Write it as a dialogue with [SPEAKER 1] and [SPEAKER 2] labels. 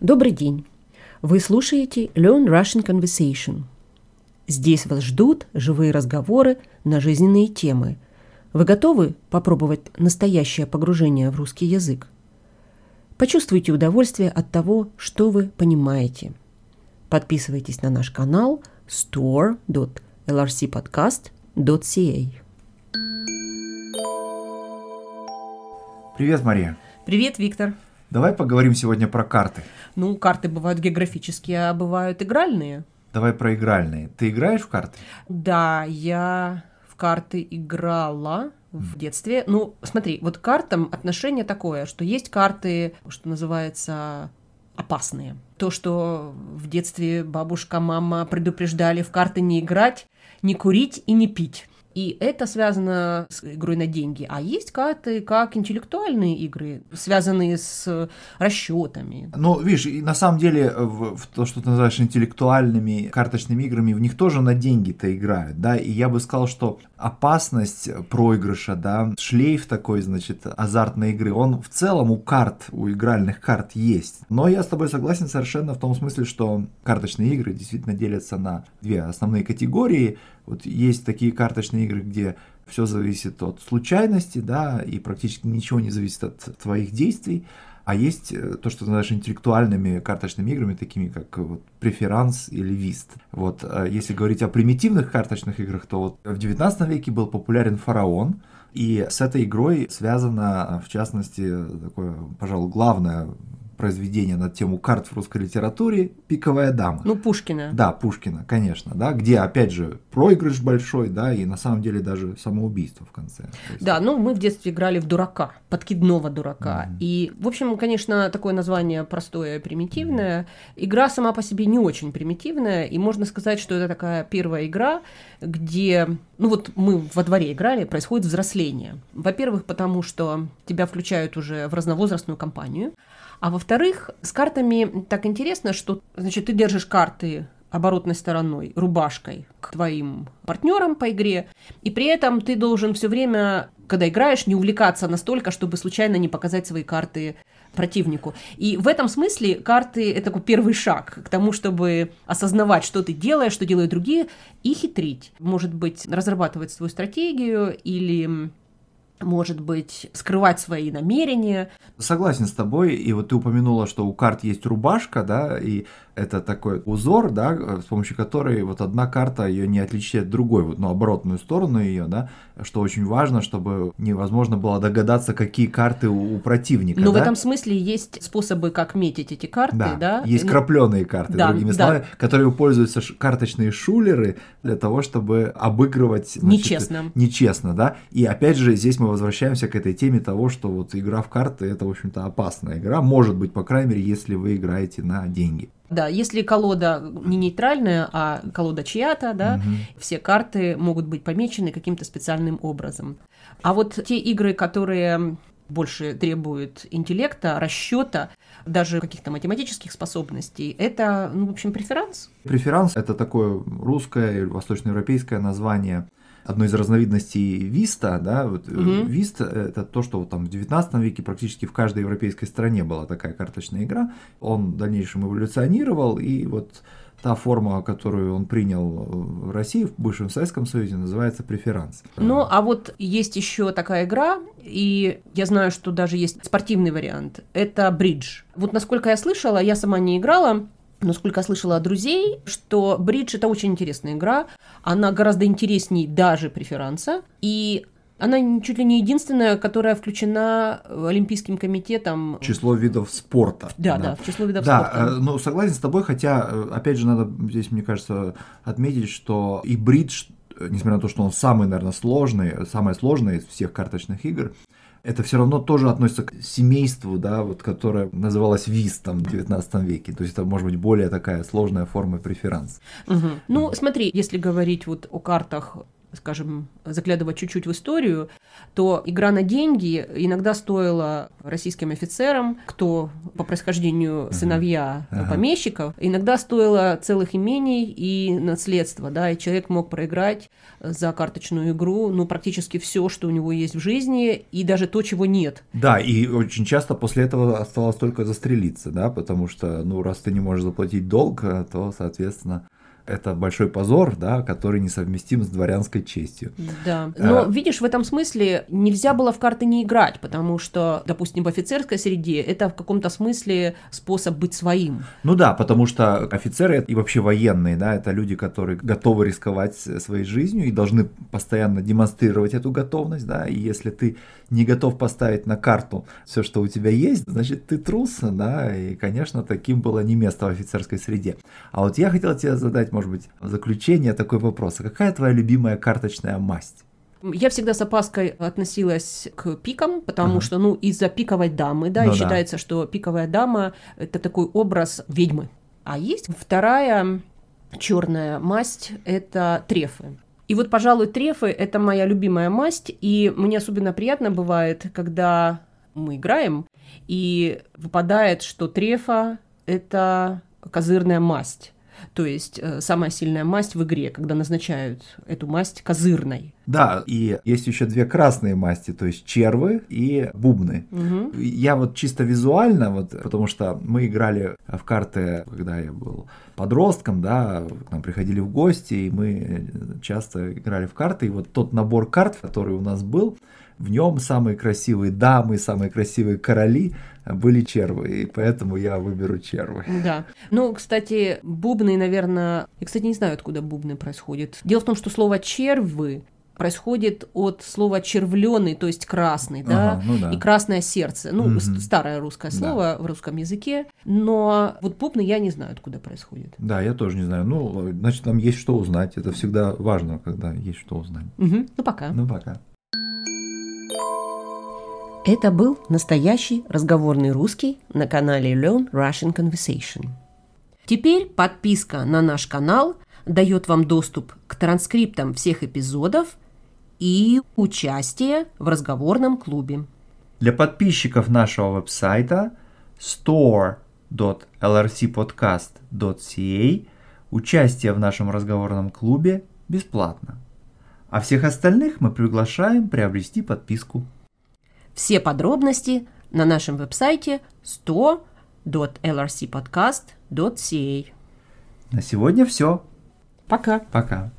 [SPEAKER 1] Добрый день! Вы слушаете Learn Russian Conversation. Здесь вас ждут живые разговоры на жизненные темы. Вы готовы попробовать настоящее погружение в русский язык? Почувствуйте удовольствие от того, что вы понимаете. Подписывайтесь на наш канал store.lrcpodcast.ca
[SPEAKER 2] Привет, Мария.
[SPEAKER 1] Привет, Виктор.
[SPEAKER 2] Давай поговорим сегодня про карты.
[SPEAKER 1] Ну, карты бывают географические, а бывают игральные.
[SPEAKER 2] Давай про игральные. Ты играешь в карты?
[SPEAKER 1] Да, я в карты играла в детстве. Ну, смотри, вот к картам отношение такое, что есть карты, что называется, опасные. То, что в детстве бабушка, мама предупреждали в карты не играть, не курить и не пить. И это связано с игрой на деньги. А есть карты как интеллектуальные игры, связанные с расчетами.
[SPEAKER 2] Ну, видишь, на самом деле в, в то, что ты называешь интеллектуальными карточными играми, в них тоже на деньги-то играют, да, и я бы сказал, что опасность проигрыша, да, шлейф такой, значит, азартной игры, он в целом у карт, у игральных карт есть. Но я с тобой согласен совершенно в том смысле, что карточные игры действительно делятся на две основные категории – вот есть такие карточные игры, где все зависит от случайности, да, и практически ничего не зависит от твоих действий. А есть э, то, что ты называешь интеллектуальными карточными играми, такими как вот, преферанс или вист. Вот, э, если говорить о примитивных карточных играх, то вот в 19 веке был популярен фараон, и с этой игрой связано, в частности, такое, пожалуй, главное произведение на тему карт в русской литературе «Пиковая дама».
[SPEAKER 1] Ну, Пушкина.
[SPEAKER 2] Да, Пушкина, конечно, да, где, опять же, проигрыш большой, да, и на самом деле даже самоубийство в конце.
[SPEAKER 1] Да, ну, мы в детстве играли в дурака, подкидного дурака. Mm-hmm. И, в общем, конечно, такое название простое, примитивное. Mm-hmm. Игра сама по себе не очень примитивная, и можно сказать, что это такая первая игра, где, ну вот мы во дворе играли, происходит взросление. Во-первых, потому что тебя включают уже в разновозрастную компанию, а во-вторых, с картами так интересно, что, значит, ты держишь карты оборотной стороной, рубашкой к твоим партнерам по игре, и при этом ты должен все время, когда играешь, не увлекаться настолько, чтобы случайно не показать свои карты противнику. И в этом смысле карты — это такой первый шаг к тому, чтобы осознавать, что ты делаешь, что делают другие, и хитрить. Может быть, разрабатывать свою стратегию или может быть, скрывать свои намерения.
[SPEAKER 2] Согласен с тобой, и вот ты упомянула, что у карт есть рубашка, да, и это такой узор, да, с помощью которой вот одна карта ее не отличит от другой, вот, ну, оборотную сторону ее, да, что очень важно, чтобы невозможно было догадаться, какие карты у, у противника.
[SPEAKER 1] Но
[SPEAKER 2] да?
[SPEAKER 1] в этом смысле есть способы, как метить эти карты, да. да?
[SPEAKER 2] Есть ну, крапленые карты, да, другими да. словами, которыми пользуются карточные шулеры для того, чтобы обыгрывать значит,
[SPEAKER 1] нечестно.
[SPEAKER 2] Нечестно, да. И опять же, здесь мы возвращаемся к этой теме того, что вот игра в карты это, в общем-то, опасная игра. Может быть, по крайней мере, если вы играете на деньги.
[SPEAKER 1] Да, если колода не нейтральная, а колода чья-то, да, угу. все карты могут быть помечены каким-то специальным образом. А вот те игры, которые больше требуют интеллекта, расчета, даже каких-то математических способностей, это, ну, в общем, преферанс.
[SPEAKER 2] Преферанс – это такое русское или восточноевропейское название одной из разновидностей виста, да, вот угу. вист это то, что вот там в 19 веке практически в каждой европейской стране была такая карточная игра. Он в дальнейшем эволюционировал, и вот та форма, которую он принял в России, в бывшем Советском Союзе, называется преферанс.
[SPEAKER 1] Ну, а вот есть еще такая игра, и я знаю, что даже есть спортивный вариант. Это бридж. Вот насколько я слышала, я сама не играла, но сколько я слышала от друзей, что бридж это очень интересная игра, она гораздо интереснее даже преферанса, и она чуть ли не единственная, которая включена Олимпийским комитетом.
[SPEAKER 2] Число видов спорта.
[SPEAKER 1] Да, да, да в число видов
[SPEAKER 2] да,
[SPEAKER 1] спорта.
[SPEAKER 2] Да, э, ну согласен с тобой, хотя, э, опять же, надо здесь, мне кажется, отметить, что и бридж, э, несмотря на то, что он самый, наверное, сложный, самое сложное из всех карточных игр, это все равно тоже относится к семейству, да, вот, которое называлось вистом в 19 веке. То есть это может быть более такая сложная форма преферанс.
[SPEAKER 1] Угу. Ну, смотри, если говорить вот о картах скажем, заглядывать чуть-чуть в историю, то игра на деньги иногда стоила российским офицерам, кто по происхождению сыновья ага. помещиков, иногда стоила целых имений и наследства, да, и человек мог проиграть за карточную игру, ну, практически все, что у него есть в жизни, и даже то, чего нет.
[SPEAKER 2] Да, и очень часто после этого оставалось только застрелиться, да, потому что, ну, раз ты не можешь заплатить долг, то, соответственно, это большой позор, да, который несовместим с дворянской честью.
[SPEAKER 1] Да. Но а... видишь, в этом смысле нельзя было в карты не играть, потому что, допустим, в офицерской среде это в каком-то смысле способ быть своим.
[SPEAKER 2] Ну да, потому что офицеры и вообще военные, да, это люди, которые готовы рисковать своей жизнью и должны постоянно демонстрировать эту готовность, да, и если ты не готов поставить на карту все, что у тебя есть, значит, ты трус, да, и, конечно, таким было не место в офицерской среде. А вот я хотел тебе задать, может быть, в заключение такой вопрос. А какая твоя любимая карточная масть?
[SPEAKER 1] Я всегда с опаской относилась к пикам, потому ага. что, ну, из-за пиковой дамы, да, ну, и да. считается, что пиковая дама – это такой образ ведьмы. А есть вторая черная масть – это трефы. И вот, пожалуй, трефы – это моя любимая масть, и мне особенно приятно бывает, когда мы играем, и выпадает, что трефа – это козырная масть. То есть э, самая сильная масть в игре, когда назначают эту масть козырной.
[SPEAKER 2] Да, и есть еще две красные масти, то есть червы и бубны. Угу. Я вот чисто визуально, вот, потому что мы играли в карты, когда я был подростком, да, к нам приходили в гости, и мы часто играли в карты, и вот тот набор карт, который у нас был, в нем самые красивые дамы, самые красивые короли были червы, и поэтому я выберу червы.
[SPEAKER 1] Да. Ну, кстати, бубны, наверное... Я, кстати, не знаю, откуда бубны происходят. Дело в том, что слово «червы» происходит от слова червленый, то есть красный, да, ага, ну да. и красное сердце. Ну, угу. старое русское слово да. в русском языке, но вот бубны я не знаю, откуда происходит.
[SPEAKER 2] Да, я тоже не знаю. Ну, значит, нам есть что узнать. Это всегда важно, когда есть что узнать.
[SPEAKER 1] Угу. Ну, пока.
[SPEAKER 2] Ну, пока.
[SPEAKER 1] Это был настоящий разговорный русский на канале Learn Russian Conversation. Теперь подписка на наш канал дает вам доступ к транскриптам всех эпизодов и участие в разговорном клубе.
[SPEAKER 2] Для подписчиков нашего веб-сайта store.lrcpodcast.ca участие в нашем разговорном клубе бесплатно. А всех остальных мы приглашаем приобрести подписку.
[SPEAKER 1] Все подробности на нашем веб-сайте 100.lrcpodcast.ca.
[SPEAKER 2] На сегодня все.
[SPEAKER 1] Пока.
[SPEAKER 2] Пока.